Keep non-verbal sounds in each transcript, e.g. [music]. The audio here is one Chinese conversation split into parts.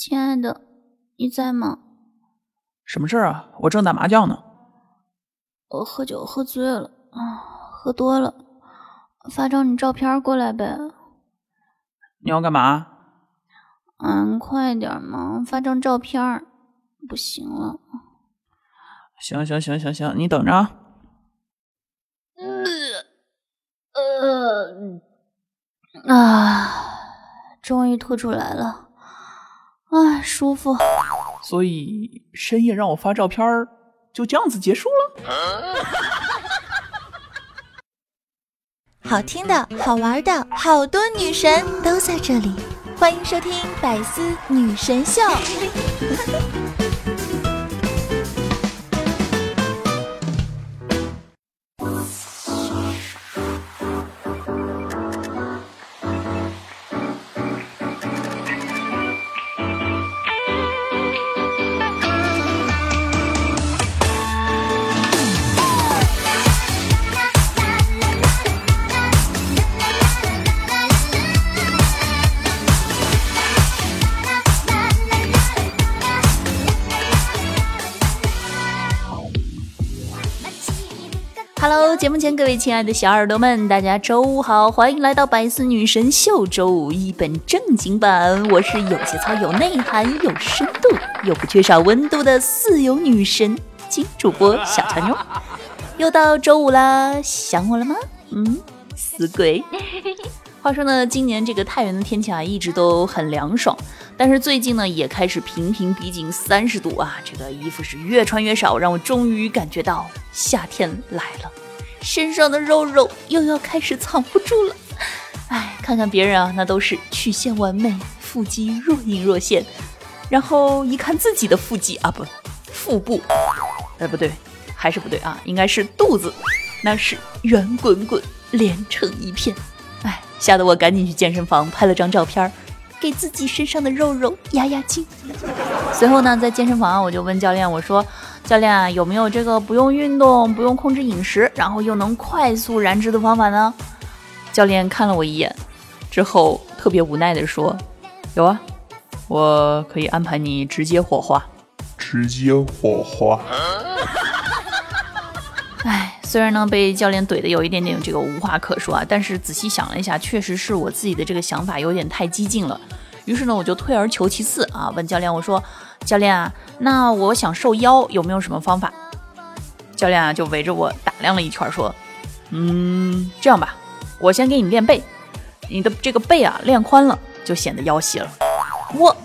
亲爱的，你在吗？什么事儿啊？我正打麻将呢。我喝酒喝醉了啊，喝多了，发张你照片过来呗。你要干嘛？嗯，快点嘛，发张照片。不行了。行行行行行，你等着。呃呃啊，终于吐出来了，啊，舒服。所以深夜让我发照片，就这样子结束了。[laughs] 好听的，好玩的，好多女神都在这里，欢迎收听《百思女神秀》。[laughs] 节目前各位亲爱的小耳朵们，大家周五好，欢迎来到百思女神秀周五一本正经版。我是有节操、有内涵、有深度又不缺少温度的四有女神金主播小乔妞。又到周五啦，想我了吗？嗯，死鬼。话说呢，今年这个太原的天气啊，一直都很凉爽，但是最近呢，也开始频频逼近三十度啊，这个衣服是越穿越少，让我终于感觉到夏天来了，身上的肉肉又要开始藏不住了。哎，看看别人啊，那都是曲线完美，腹肌若隐若现，然后一看自己的腹肌啊，不，腹部，哎，不对，还是不对啊，应该是肚子，那是圆滚滚，连成一片。哎吓得我赶紧去健身房拍了张照片儿，给自己身上的肉肉压压惊。随后呢，在健身房我就问教练，我说：“教练啊，有没有这个不用运动、不用控制饮食，然后又能快速燃脂的方法呢？”教练看了我一眼，之后特别无奈地说：“有啊，我可以安排你直接火化。”直接火化。虽然呢被教练怼的有一点点这个无话可说啊，但是仔细想了一下，确实是我自己的这个想法有点太激进了。于是呢，我就退而求其次啊，问教练我说：“教练啊，那我想瘦腰有没有什么方法？”教练啊就围着我打量了一圈，说：“嗯，这样吧，我先给你练背，你的这个背啊练宽了就显得腰细了。”我。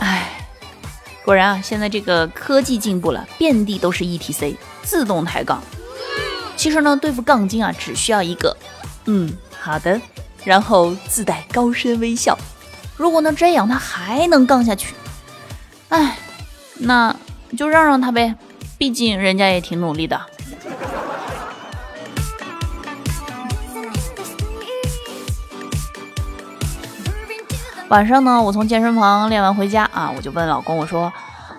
哎果然啊，现在这个科技进步了，遍地都是 ETC 自动抬杠。其实呢，对付杠精啊，只需要一个，嗯，好的，然后自带高深微笑。如果能这样他还能杠下去，哎，那就让让他呗，毕竟人家也挺努力的。晚上呢，我从健身房练完回家啊，我就问老公，我说：“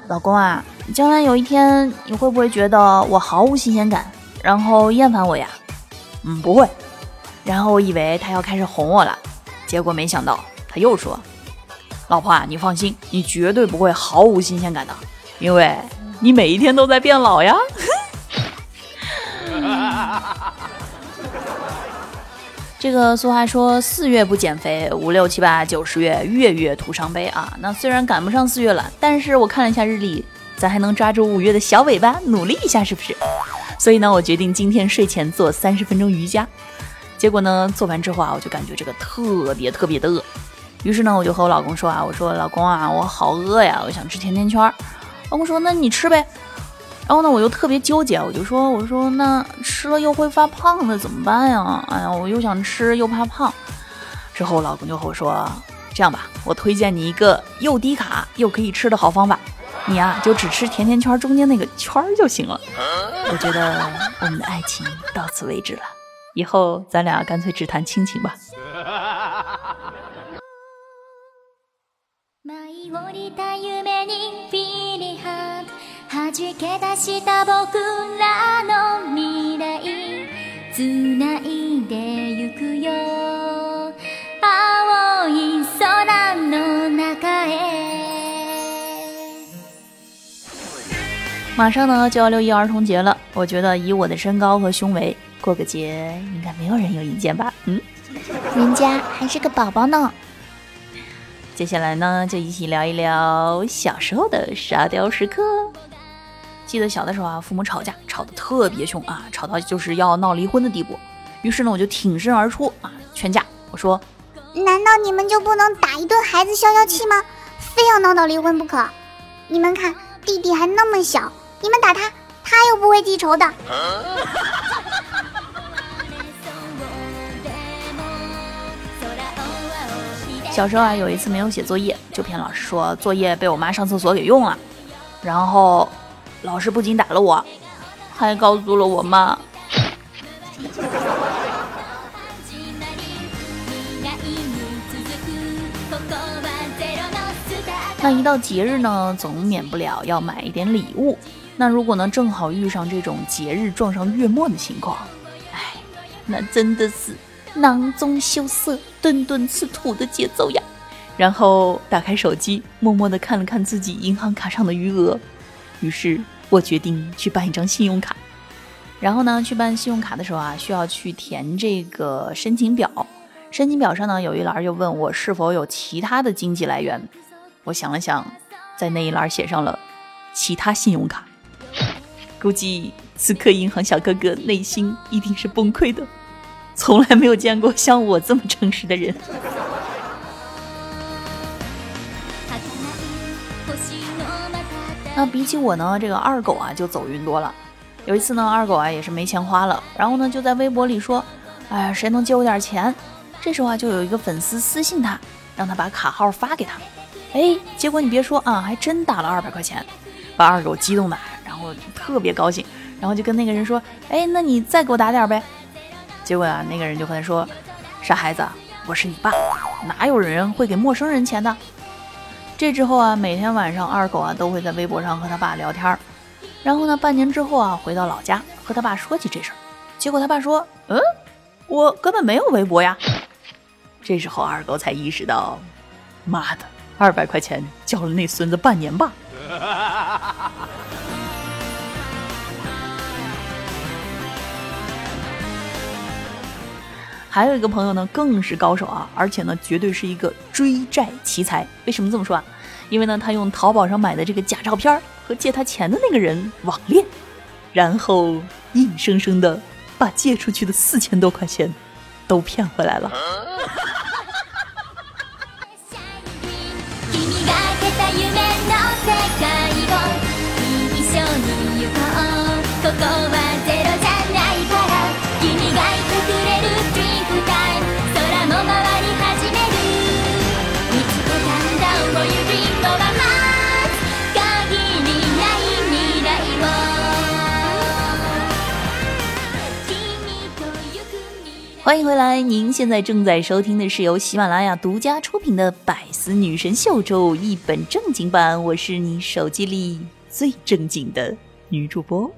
老公啊，将来有一天你会不会觉得我毫无新鲜感，然后厌烦我呀？”“嗯，不会。”然后我以为他要开始哄我了，结果没想到他又说：“老婆啊，你放心，你绝对不会毫无新鲜感的，因为你每一天都在变老呀。[laughs] ”这个俗话说，四月不减肥，五六七八九十月，月月徒伤悲啊。那虽然赶不上四月了，但是我看了一下日历，咱还能抓住五月的小尾巴，努力一下，是不是？所以呢，我决定今天睡前做三十分钟瑜伽。结果呢，做完之后啊，我就感觉这个特别特别的饿。于是呢，我就和我老公说啊，我说老公啊，我好饿呀，我想吃甜甜圈。老公说，那你吃呗。然后呢，我又特别纠结，我就说：“我说那吃了又会发胖的怎么办呀？哎呀，我又想吃又怕胖。”之后我老公就和我说：“这样吧，我推荐你一个又低卡又可以吃的好方法，你呀就只吃甜甜圈中间那个圈就行了。”我觉得我们的爱情到此为止了，以后咱俩干脆只谈亲情吧。马上呢就要六一儿童节了我觉得以我的身高和胸围过个节应该没有人有意见吧嗯人家还是个宝宝呢接下来呢，就一起聊一聊小时候的沙雕时刻。记得小的时候啊，父母吵架吵得特别凶啊，吵到就是要闹离婚的地步。于是呢，我就挺身而出啊，劝架。我说：“难道你们就不能打一顿孩子消消气吗？非要闹到离婚不可？你们看，弟弟还那么小。”你们打他，他又不会记仇的。[laughs] 小时候啊，有一次没有写作业，就骗老师说作业被我妈上厕所给用了，然后老师不仅打了我，还告诉了我妈。那一到节日呢，总免不了要买一点礼物。那如果呢，正好遇上这种节日撞上月末的情况，哎，那真的是囊中羞涩，顿顿吃土的节奏呀。然后打开手机，默默地看了看自己银行卡上的余额，于是我决定去办一张信用卡。然后呢，去办信用卡的时候啊，需要去填这个申请表。申请表上呢，有一栏又问我是否有其他的经济来源。我想了想，在那一栏写上了其他信用卡。估计此刻银行小哥哥内心一定是崩溃的，从来没有见过像我这么诚实的人。那比起我呢，这个二狗啊就走运多了。有一次呢，二狗啊也是没钱花了，然后呢就在微博里说：“哎呀，谁能借我点钱？”这时候啊就有一个粉丝私信他，让他把卡号发给他。哎，结果你别说啊，还真打了二百块钱，把二狗激动的。然后特别高兴，然后就跟那个人说：“哎，那你再给我打点呗。”结果啊，那个人就和他说：“傻孩子，我是你爸，哪有人会给陌生人钱的？”这之后啊，每天晚上二狗啊都会在微博上和他爸聊天儿。然后呢，半年之后啊，回到老家和他爸说起这事儿，结果他爸说：“嗯，我根本没有微博呀。”这时候二狗才意识到：“妈的，二百块钱交了那孙子半年吧。”还有一个朋友呢，更是高手啊，而且呢，绝对是一个追债奇才。为什么这么说啊？因为呢，他用淘宝上买的这个假照片和借他钱的那个人网恋，然后硬生生的把借出去的四千多块钱都骗回来了。欢迎回来！您现在正在收听的是由喜马拉雅独家出品的《百思女神秀》周一本正经版，我是你手机里最正经的女主播。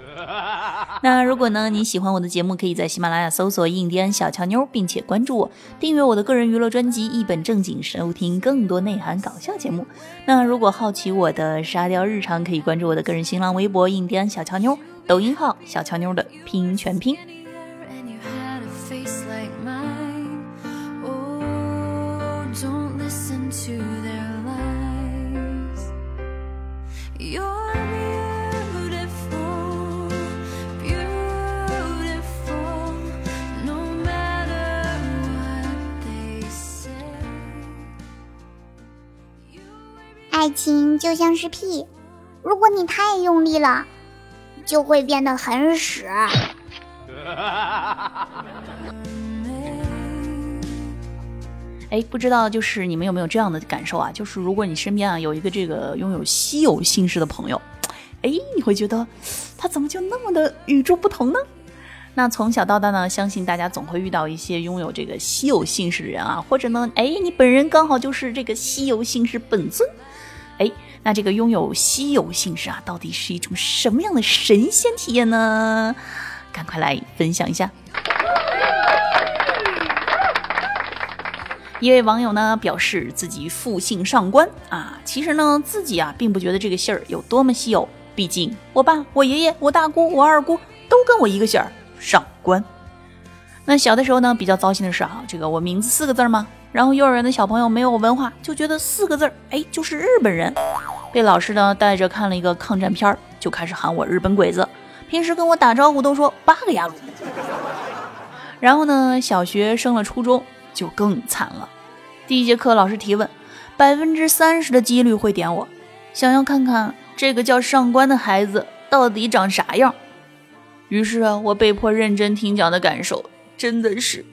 [laughs] 那如果呢你喜欢我的节目，可以在喜马拉雅搜索“印第安小乔妞”，并且关注我，订阅我的个人娱乐专辑《一本正经》，收听更多内涵搞笑节目。那如果好奇我的沙雕日常，可以关注我的个人新浪微博“印第安小乔妞”，抖音号“小乔妞”的拼音全拼。爱情就像是屁，如果你太用力了，就会变得很屎。[laughs] 哎，不知道就是你们有没有这样的感受啊？就是如果你身边啊有一个这个拥有稀有姓氏的朋友，哎，你会觉得他怎么就那么的与众不同呢？那从小到大呢，相信大家总会遇到一些拥有这个稀有姓氏的人啊，或者呢，哎，你本人刚好就是这个稀有姓氏本尊。哎，那这个拥有稀有姓氏啊，到底是一种什么样的神仙体验呢？赶快来分享一下。一位网友呢表示自己复姓上官啊，其实呢自己啊并不觉得这个姓儿有多么稀有，毕竟我爸、我爷爷、我大姑、我二姑都跟我一个姓儿，上官。那小的时候呢，比较糟心的是啊，这个我名字四个字嘛，然后幼儿园的小朋友没有文化，就觉得四个字儿，哎，就是日本人。被老师呢带着看了一个抗战片儿，就开始喊我日本鬼子。平时跟我打招呼都说八个牙路。然后呢，小学升了初中就更惨了。第一节课老师提问，百分之三十的几率会点我，想要看看这个叫上官的孩子到底长啥样。于是啊，我被迫认真听讲的感受。真的是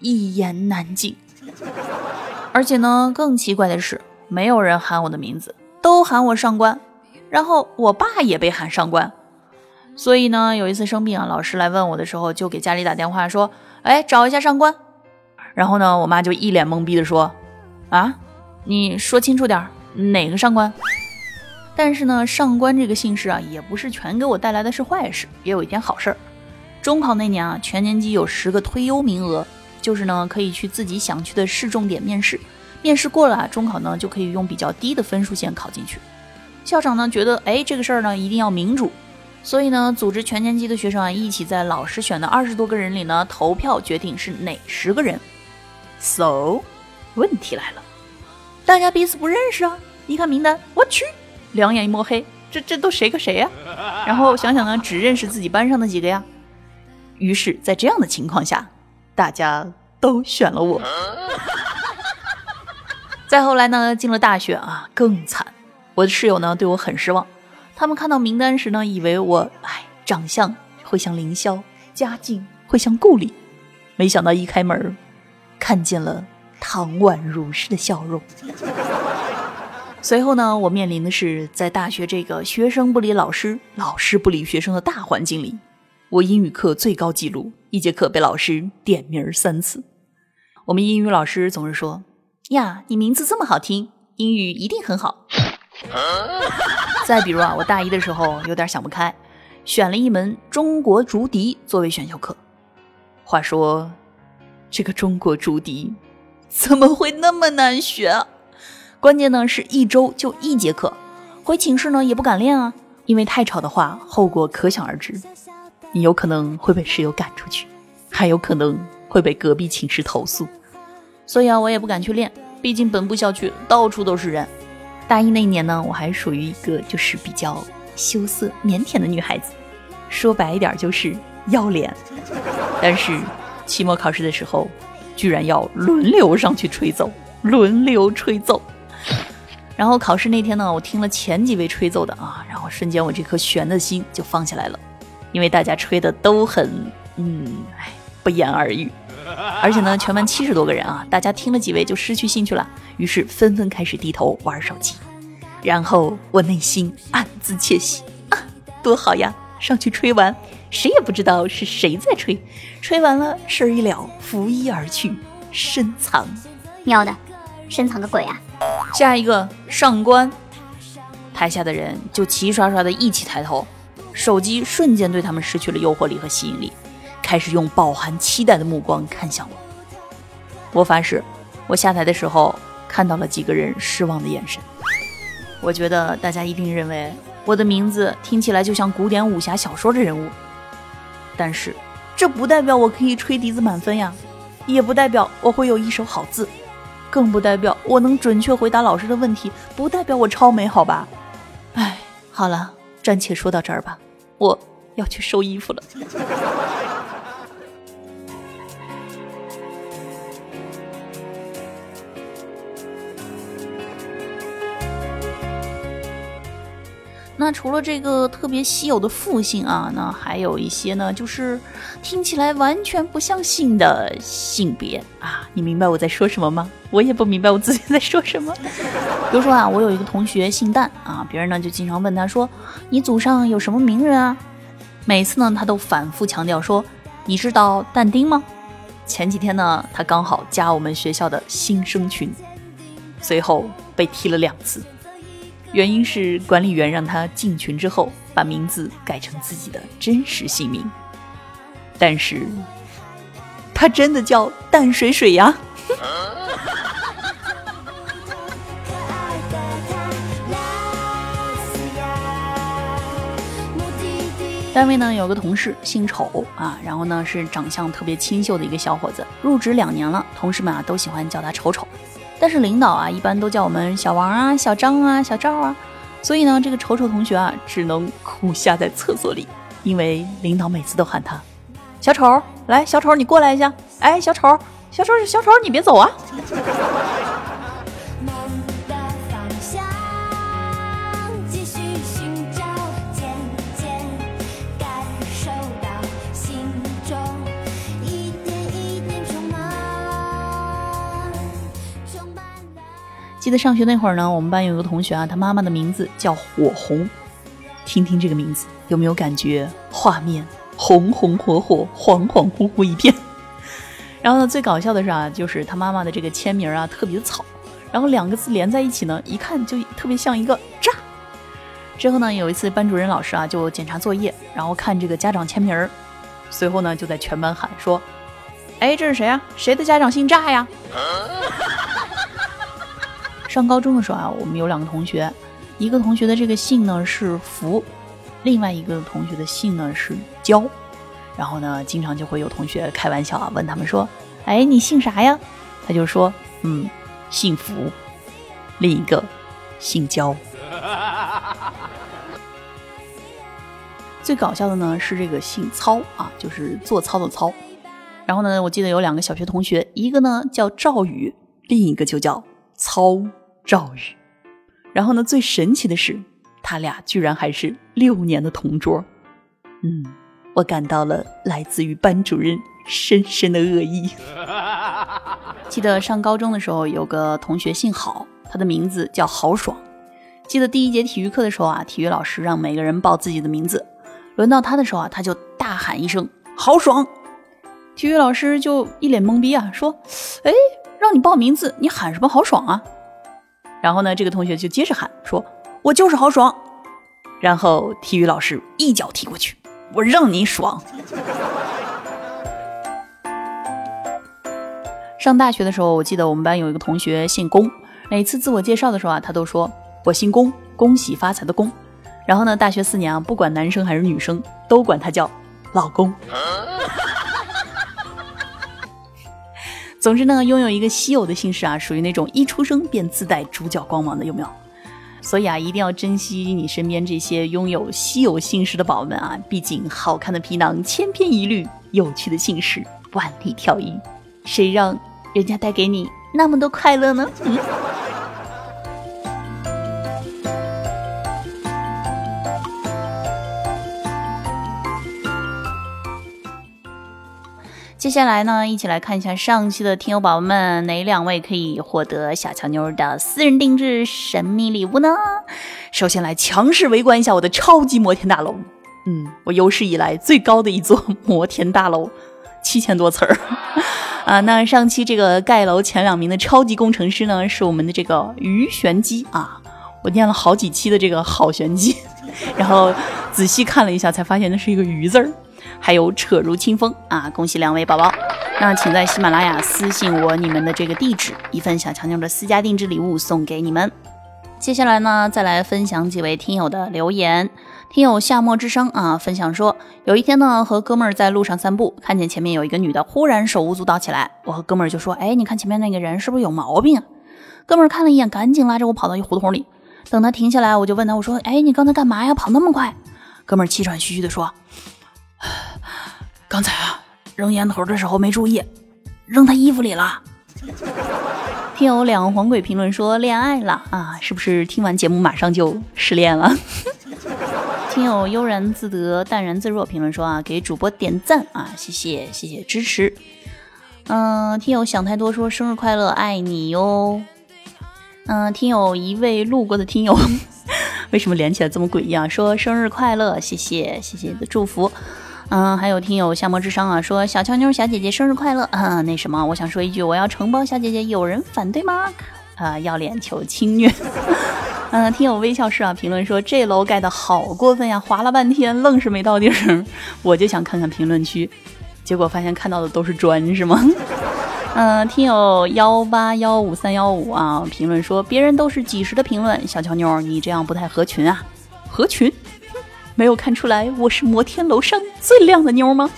一言难尽，[laughs] 而且呢，更奇怪的是，没有人喊我的名字，都喊我上官，然后我爸也被喊上官。所以呢，有一次生病啊，老师来问我的时候，就给家里打电话说：“哎，找一下上官。”然后呢，我妈就一脸懵逼的说：“啊，你说清楚点，哪个上官？”但是呢，上官这个姓氏啊，也不是全给我带来的是坏事，也有一点好事儿。中考那年啊，全年级有十个推优名额，就是呢可以去自己想去的市重点面试，面试过了，中考呢就可以用比较低的分数线考进去。校长呢觉得，哎，这个事儿呢一定要民主，所以呢组织全年级的学生啊一起在老师选的二十多个人里呢投票决定是哪十个人。So，问题来了，大家彼此不认识啊，一看名单，我去，两眼一抹黑，这这都谁跟谁呀？然后想想呢，只认识自己班上的几个呀。于是，在这样的情况下，大家都选了我。[laughs] 再后来呢，进了大学啊，更惨。我的室友呢，对我很失望。他们看到名单时呢，以为我哎，长相会像凌霄，家境会像顾里，没想到一开门，看见了唐婉如诗的笑容。[laughs] 随后呢，我面临的是在大学这个学生不理老师，老师不理学生的大环境里。我英语课最高纪录，一节课被老师点名三次。我们英语老师总是说：“呀，你名字这么好听，英语一定很好。”再比如啊，我大一的时候有点想不开，选了一门中国竹笛作为选修课。话说，这个中国竹笛怎么会那么难学？关键呢是一周就一节课，回寝室呢也不敢练啊，因为太吵的话，后果可想而知。你有可能会被室友赶出去，还有可能会被隔壁寝室投诉，所以啊，我也不敢去练。毕竟本部校区到处都是人。大一那年呢，我还属于一个就是比较羞涩腼腆的女孩子，说白一点就是要脸。但是期末考试的时候，居然要轮流上去吹奏，轮流吹奏。然后考试那天呢，我听了前几位吹奏的啊，然后瞬间我这颗悬的心就放下来了。因为大家吹的都很，嗯，哎，不言而喻。而且呢，全班七十多个人啊，大家听了几位就失去兴趣了，于是纷纷开始低头玩手机。然后我内心暗自窃喜啊，多好呀！上去吹完，谁也不知道是谁在吹。吹完了，事儿一了，拂衣而去，深藏。喵的，深藏个鬼啊！下一个上官，台下的人就齐刷刷的一起抬头。手机瞬间对他们失去了诱惑力和吸引力，开始用饱含期待的目光看向我。我发誓，我下台的时候看到了几个人失望的眼神。我觉得大家一定认为我的名字听起来就像古典武侠小说的人物，但是这不代表我可以吹笛子满分呀，也不代表我会有一手好字，更不代表我能准确回答老师的问题，不代表我超美好吧？哎，好了，暂且说到这儿吧。我要去收衣服了。那除了这个特别稀有的复姓啊，那还有一些呢，就是听起来完全不像姓的性别啊。你明白我在说什么吗？我也不明白我自己在说什么。比如说啊，我有一个同学姓旦啊，别人呢就经常问他说：“你祖上有什么名人啊？”每次呢，他都反复强调说：“你知道但丁吗？”前几天呢，他刚好加我们学校的新生群，随后被踢了两次。原因是管理员让他进群之后把名字改成自己的真实姓名，但是他真的叫淡水水呀。[laughs] 单位呢有个同事姓丑啊，然后呢是长相特别清秀的一个小伙子，入职两年了，同事们啊都喜欢叫他丑丑。但是领导啊一般都叫我们小王啊、小张啊、小赵啊，所以呢这个丑丑同学啊只能哭瞎在厕所里，因为领导每次都喊他。小丑，来小丑你过来一下，哎小丑小丑小丑你别走啊。记得上学那会儿呢，我们班有一个同学啊，他妈妈的名字叫火红。听听这个名字，有没有感觉画面红红火火、恍恍惚惚一片？然后呢，最搞笑的是啊，就是他妈妈的这个签名啊，特别草，然后两个字连在一起呢，一看就特别像一个炸。之后呢，有一次班主任老师啊就检查作业，然后看这个家长签名儿，随后呢就在全班喊说：“哎，这是谁啊？谁的家长姓炸呀？” [laughs] 上高中的时候啊，我们有两个同学，一个同学的这个姓呢是福，另外一个同学的姓呢是焦。然后呢，经常就会有同学开玩笑啊，问他们说：“哎，你姓啥呀？”他就说：“嗯，姓福。”另一个姓焦。[laughs] 最搞笑的呢是这个姓操啊，就是做操的操。然后呢，我记得有两个小学同学，一个呢叫赵宇，另一个就叫操。赵宇，然后呢？最神奇的是，他俩居然还是六年的同桌。嗯，我感到了来自于班主任深深的恶意。记得上高中的时候，有个同学姓郝，他的名字叫郝爽。记得第一节体育课的时候啊，体育老师让每个人报自己的名字，轮到他的时候啊，他就大喊一声“郝爽”。体育老师就一脸懵逼啊，说：“哎，让你报名字，你喊什么‘郝爽’啊？”然后呢，这个同学就接着喊说：“我就是豪爽。”然后体育老师一脚踢过去，我让你爽。上大学的时候，我记得我们班有一个同学姓龚，每次自我介绍的时候啊，他都说：“我姓龚，恭喜发财的龚。”然后呢，大学四年啊，不管男生还是女生，都管他叫老公。[laughs] 总之呢，拥有一个稀有的姓氏啊，属于那种一出生便自带主角光芒的，有没有？所以啊，一定要珍惜你身边这些拥有稀有姓氏的宝宝们啊！毕竟好看的皮囊千篇一律，有趣的姓氏万里挑一，谁让人家带给你那么多快乐呢？嗯。接下来呢，一起来看一下上期的听友宝宝们，哪两位可以获得小乔妞的私人定制神秘礼物呢？首先来强势围观一下我的超级摩天大楼，嗯，我有史以来最高的一座摩天大楼，七千多层儿 [laughs] 啊。那上期这个盖楼前两名的超级工程师呢，是我们的这个鱼玄机啊。我念了好几期的这个好玄机，[laughs] 然后仔细看了一下，才发现那是一个鱼字儿。还有扯如清风啊！恭喜两位宝宝，那请在喜马拉雅私信我你们的这个地址，一份小强妞的私家定制礼物送给你们。接下来呢，再来分享几位听友的留言。听友夏末之声啊，分享说，有一天呢，和哥们儿在路上散步，看见前面有一个女的，忽然手舞足蹈起来。我和哥们儿就说：“哎，你看前面那个人是不是有毛病啊？”哥们儿看了一眼，赶紧拉着我跑到一胡同里。等他停下来，我就问他：“我说，哎，你刚才干嘛呀？跑那么快？”哥们儿气喘吁吁地说。刚才啊，扔烟头的时候没注意，扔他衣服里了。听友两个黄鬼评论说恋爱了啊，是不是听完节目马上就失恋了？[laughs] 听友悠然自得淡然自若评论说啊，给主播点赞啊，谢谢谢谢支持。嗯，听友想太多说生日快乐，爱你哟。嗯，听友一位路过的听友。[laughs] 为什么连起来这么诡异啊？说生日快乐，谢谢谢谢你的祝福。嗯，还有听友夏末智商啊，说小乔妞小姐姐生日快乐。啊，[laughs] 那什么，我想说一句，我要承包小姐姐，有人反对吗？[laughs] 啊，要脸求侵略。[laughs] 嗯，听友微笑是啊，评论说这楼盖的好过分呀，划了半天愣是没到地儿。我就想看看评论区，结果发现看到的都是砖，是吗？嗯，听友幺八幺五三幺五啊，评论说别人都是几十的评论，小乔妞你这样不太合群啊，合群？没有看出来我是摩天楼上最靓的妞吗？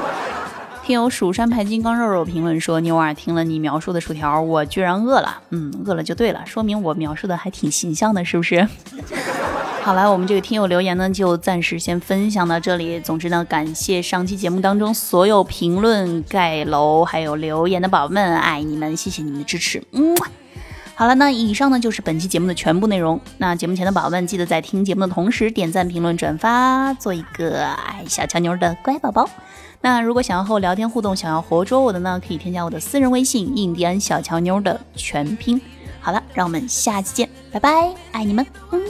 [laughs] 听友蜀山派金刚肉肉评论说：“妞儿听了你描述的薯条，我居然饿了。嗯，饿了就对了，说明我描述的还挺形象的，是不是？” [laughs] 好了，我们这个听友留言呢，就暂时先分享到这里。总之呢，感谢上期节目当中所有评论、盖楼还有留言的宝宝们，爱你们，谢谢你们的支持。嗯，好了，那以上呢就是本期节目的全部内容。那节目前的宝宝们，记得在听节目的同时点赞、评论、转发，做一个爱小乔妞的乖宝宝。那如果想要和我聊天互动，想要活捉我的呢，可以添加我的私人微信“印第安小乔妞”的全拼。好了，让我们下期见，拜拜，爱你们，嗯。